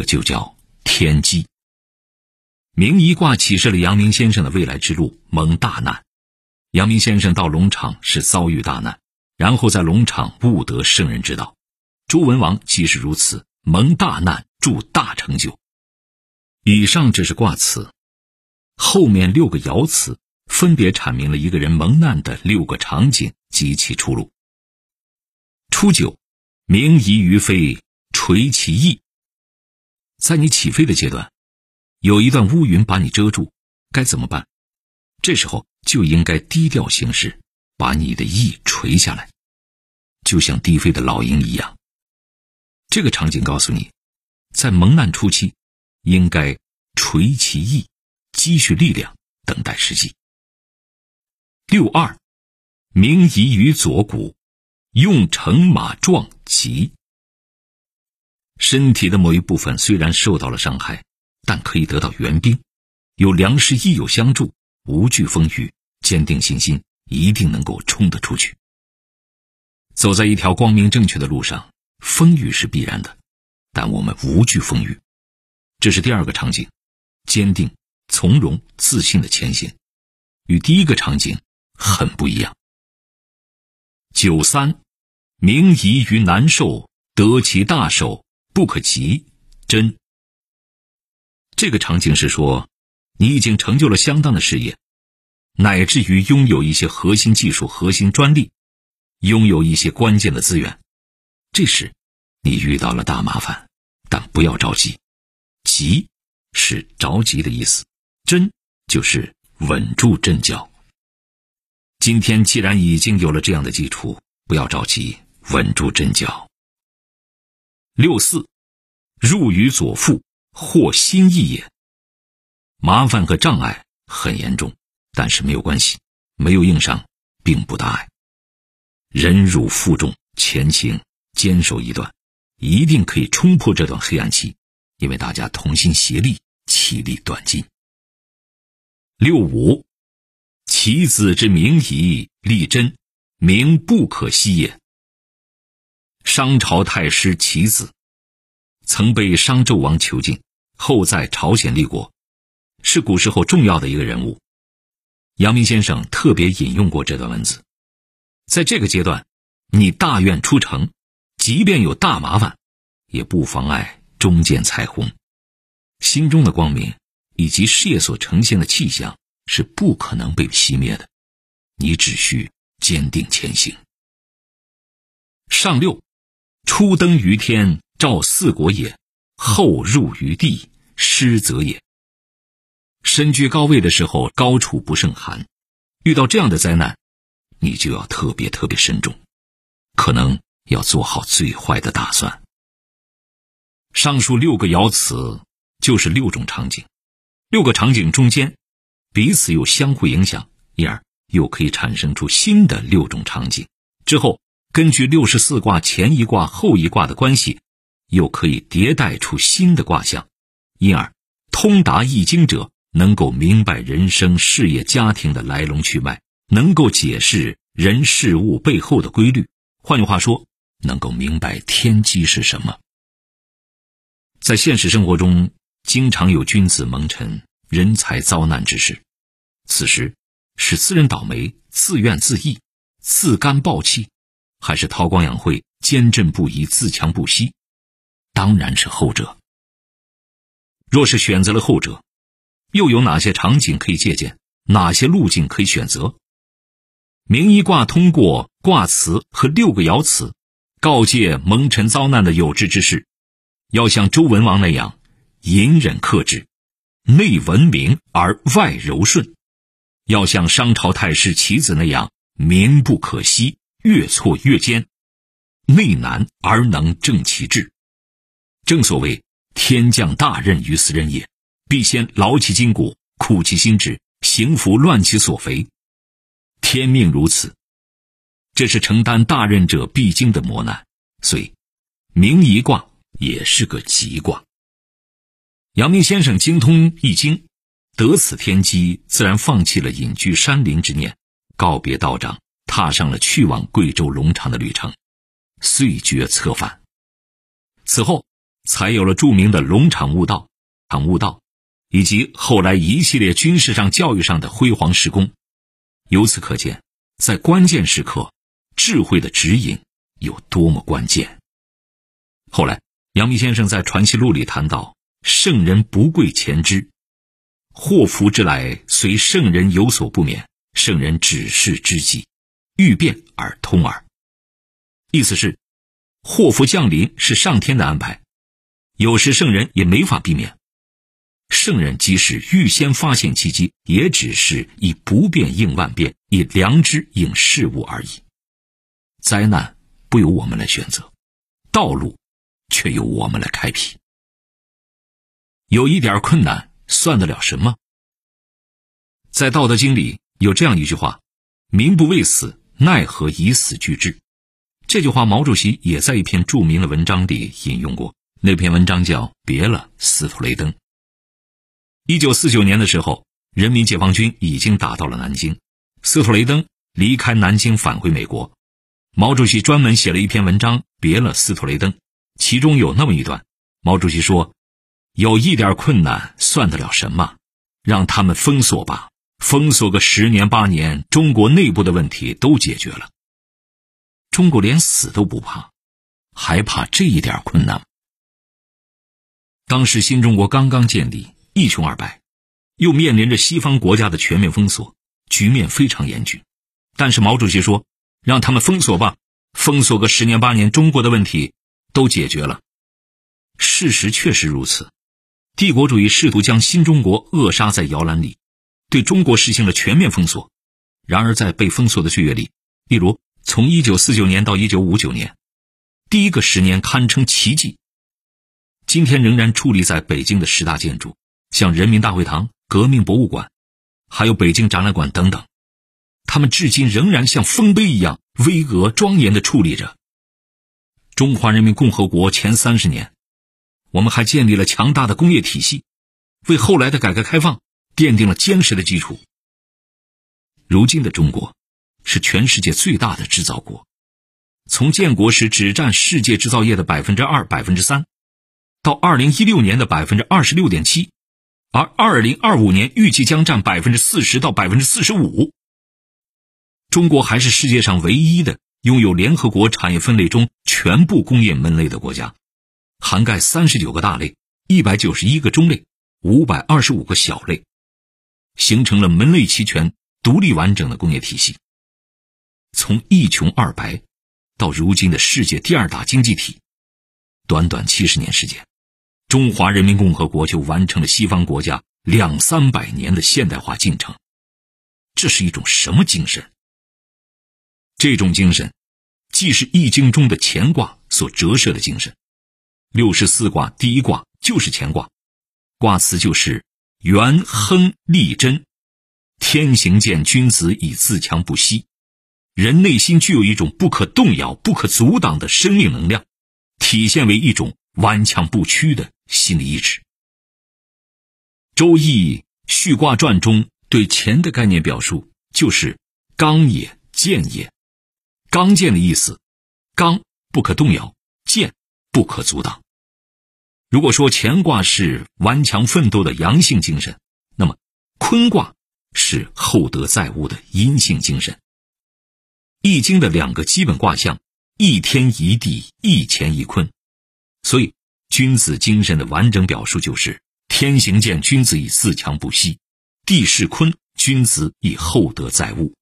这就叫天机。明夷卦启示了阳明先生的未来之路，蒙大难。阳明先生到龙场是遭遇大难，然后在龙场悟得圣人之道。周文王即是如此，蒙大难，铸大成就。以上这是卦辞，后面六个爻辞分别阐明了一个人蒙难的六个场景及其出路。初九，明夷于飞，垂其翼。在你起飞的阶段，有一段乌云把你遮住，该怎么办？这时候就应该低调行事，把你的翼垂下来，就像低飞的老鹰一样。这个场景告诉你，在蒙难初期，应该垂其翼，积蓄力量，等待时机。六二，鸣夷于左骨，用乘马壮吉。身体的某一部分虽然受到了伤害，但可以得到援兵，有良师益友相助。无惧风雨，坚定信心，一定能够冲得出去。走在一条光明正确的路上，风雨是必然的，但我们无惧风雨。这是第二个场景，坚定、从容、自信的前行，与第一个场景很不一样。九三，明夷于难受，得其大手，不可及。真。这个场景是说。你已经成就了相当的事业，乃至于拥有一些核心技术、核心专利，拥有一些关键的资源。这时，你遇到了大麻烦，但不要着急。急是着急的意思，真就是稳住阵脚。今天既然已经有了这样的基础，不要着急，稳住阵脚。六四，入于左腹，或心意也。麻烦和障碍很严重，但是没有关系，没有硬伤，并不大碍。忍辱负重前行，坚守一段，一定可以冲破这段黑暗期，因为大家同心协力，气力断金。六五，其子之名矣，立真，名不可息也。商朝太师其子，曾被商纣王囚禁，后在朝鲜立国。是古时候重要的一个人物，阳明先生特别引用过这段文字。在这个阶段，你大愿出城，即便有大麻烦，也不妨碍中见彩虹。心中的光明以及事业所呈现的气象是不可能被熄灭的，你只需坚定前行。上六，初登于天，照四国也；后入于地，失则也。身居高位的时候，高处不胜寒。遇到这样的灾难，你就要特别特别慎重，可能要做好最坏的打算。上述六个爻辞就是六种场景，六个场景中间彼此又相互影响，因而又可以产生出新的六种场景。之后根据六十四卦前一卦后一卦的关系，又可以迭代出新的卦象，因而通达易经者。能够明白人生、事业、家庭的来龙去脉，能够解释人事物背后的规律。换句话说，能够明白天机是什么。在现实生活中，经常有君子蒙尘、人才遭难之事，此时是自认倒霉、自怨自艾、自甘暴气，还是韬光养晦、坚贞不移、自强不息？当然是后者。若是选择了后者，又有哪些场景可以借鉴？哪些路径可以选择？名医卦通过卦辞和六个爻辞，告诫蒙尘遭难的有志之士，要像周文王那样隐忍克制，内文明而外柔顺；要像商朝太师棋子那样名不可惜，越挫越坚，内难而能正其志。正所谓天降大任于斯人也。必先劳其筋骨，苦其心志，行拂乱其所肥。天命如此，这是承担大任者必经的磨难。所以，明夷卦也是个吉卦。阳明先生精通易经，得此天机，自然放弃了隐居山林之念，告别道长，踏上了去往贵州龙场的旅程，遂决策反。此后。才有了著名的龙场悟道、场悟道，以及后来一系列军事上、教育上的辉煌时功。由此可见，在关键时刻，智慧的指引有多么关键。后来，阳明先生在《传习录》里谈到：“圣人不贵前知，祸福之来，虽圣人有所不免，圣人只是知己，欲变而通耳。”意思是，祸福降临是上天的安排，有时圣人也没法避免。圣人即使预先发现契机，也只是以不变应万变，以良知应事物而已。灾难不由我们来选择，道路却由我们来开辟。有一点困难，算得了什么？在《道德经》里有这样一句话：“民不畏死，奈何以死惧之？”这句话，毛主席也在一篇著名的文章里引用过。那篇文章叫《别了，斯图雷登》。一九四九年的时候，人民解放军已经打到了南京，斯图雷登离开南京返回美国。毛主席专门写了一篇文章，别了斯图雷登，其中有那么一段，毛主席说：“有一点困难，算得了什么？让他们封锁吧，封锁个十年八年，中国内部的问题都解决了。中国连死都不怕，还怕这一点困难？”当时新中国刚刚建立。一穷二白，又面临着西方国家的全面封锁，局面非常严峻。但是毛主席说：“让他们封锁吧，封锁个十年八年，中国的问题都解决了。”事实确实如此，帝国主义试图将新中国扼杀在摇篮里，对中国实行了全面封锁。然而，在被封锁的岁月里，例如从一九四九年到一九五九年，第一个十年堪称奇迹。今天仍然矗立在北京的十大建筑。像人民大会堂、革命博物馆，还有北京展览馆等等，他们至今仍然像丰碑一样巍峨庄严的矗立着。中华人民共和国前三十年，我们还建立了强大的工业体系，为后来的改革开放奠定了坚实的基础。如今的中国，是全世界最大的制造国，从建国时只占世界制造业的百分之二、百分之三，到二零一六年的百分之二十六点七。而二零二五年预计将占百分之四十到百分之四十五。中国还是世界上唯一的拥有联合国产业分类中全部工业门类的国家，涵盖三十九个大类、一百九十一个中类、五百二十五个小类，形成了门类齐全、独立完整的工业体系。从一穷二白，到如今的世界第二大经济体，短短七十年时间。中华人民共和国就完成了西方国家两三百年的现代化进程，这是一种什么精神？这种精神，既是《易经》中的乾卦所折射的精神，六十四卦第一卦就是乾卦，卦辞就是“元亨利贞，天行健，君子以自强不息”。人内心具有一种不可动摇、不可阻挡的生命能量，体现为一种顽强不屈的。心理意志，《周易·序卦传》中对乾的概念表述就是“刚也，健也”。刚健的意思，刚不可动摇，健不可阻挡。如果说乾卦是顽强奋斗的阳性精神，那么坤卦是厚德载物的阴性精神。《易经》的两个基本卦象，一天一地，一乾一坤，所以。君子精神的完整表述就是“天行健，君子以自强不息；地势坤，君子以厚德载物。”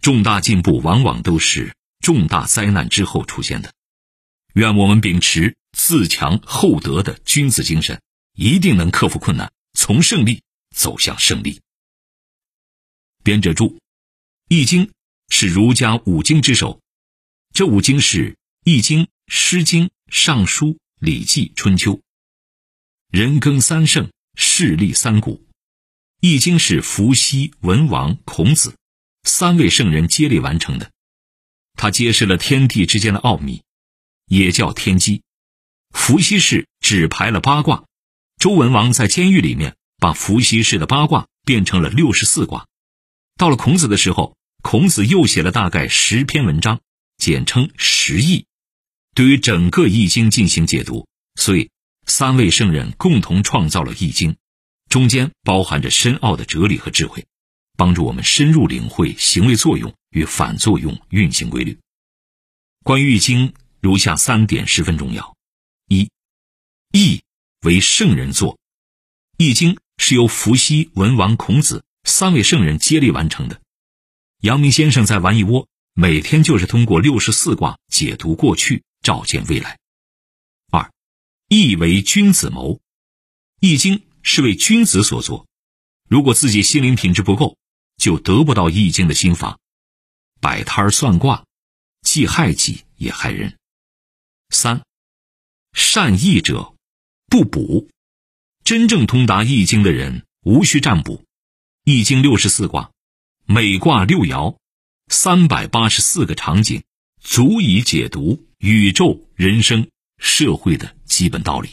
重大进步往往都是重大灾难之后出现的。愿我们秉持自强厚德的君子精神，一定能克服困难，从胜利走向胜利。编者注：《易经》是儒家五经之首，这五经是《易经》。《诗经》《尚书》《礼记》《春秋》，人耕三圣，事立三古，《易经》是伏羲、文王、孔子三位圣人接力完成的。它揭示了天地之间的奥秘，也叫天机。伏羲氏只排了八卦，周文王在监狱里面把伏羲氏的八卦变成了六十四卦。到了孔子的时候，孔子又写了大概十篇文章，简称十义。对于整个《易经》进行解读，所以三位圣人共同创造了《易经》，中间包含着深奥的哲理和智慧，帮助我们深入领会行为作用与反作用运行规律。关于《易经》，如下三点十分重要：一，易为圣人作，《易经》是由伏羲、文王、孔子三位圣人接力完成的。阳明先生在玩一窝，每天就是通过六十四卦解读过去，照见未来。二，易为君子谋，《易经》是为君子所作。如果自己心灵品质不够，就得不到《易经》的心法。摆摊算卦，既害己也害人。三，善易者不卜，真正通达《易经》的人无需占卜，《易经》六十四卦。每卦六爻，三百八十四个场景，足以解读宇宙、人生、社会的基本道理。